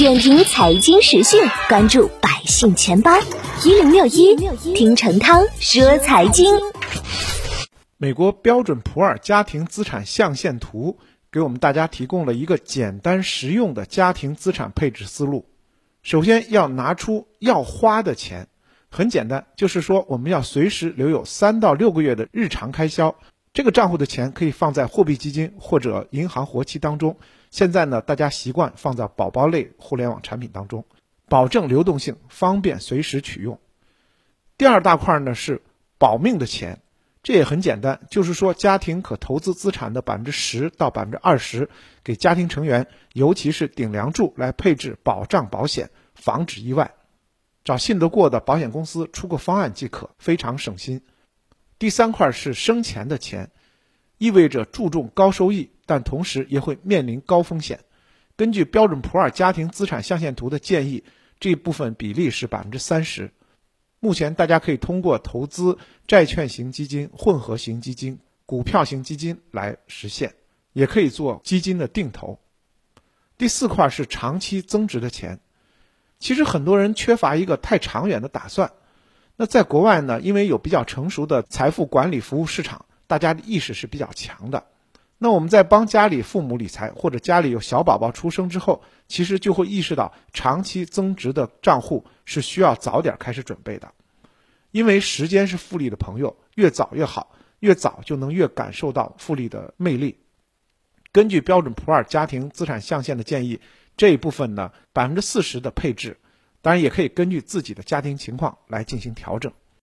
点评财经时讯，关注百姓钱包一零六一，听陈涛说财经。美国标准普尔家庭资产象限图给我们大家提供了一个简单实用的家庭资产配置思路。首先要拿出要花的钱，很简单，就是说我们要随时留有三到六个月的日常开销。这个账户的钱可以放在货币基金或者银行活期当中。现在呢，大家习惯放在宝宝类互联网产品当中，保证流动性，方便随时取用。第二大块呢是保命的钱，这也很简单，就是说家庭可投资资产的百分之十到百分之二十，给家庭成员，尤其是顶梁柱来配置保障保险，防止意外。找信得过的保险公司出个方案即可，非常省心。第三块是生钱的钱。意味着注重高收益，但同时也会面临高风险。根据标准普尔家庭资产象限图的建议，这部分比例是百分之三十。目前大家可以通过投资债券型基金、混合型基金、股票型基金来实现，也可以做基金的定投。第四块是长期增值的钱。其实很多人缺乏一个太长远的打算。那在国外呢，因为有比较成熟的财富管理服务市场。大家的意识是比较强的，那我们在帮家里父母理财，或者家里有小宝宝出生之后，其实就会意识到长期增值的账户是需要早点开始准备的，因为时间是复利的朋友，越早越好，越早就能越感受到复利的魅力。根据标准普尔家庭资产象限的建议，这一部分呢百分之四十的配置，当然也可以根据自己的家庭情况来进行调整。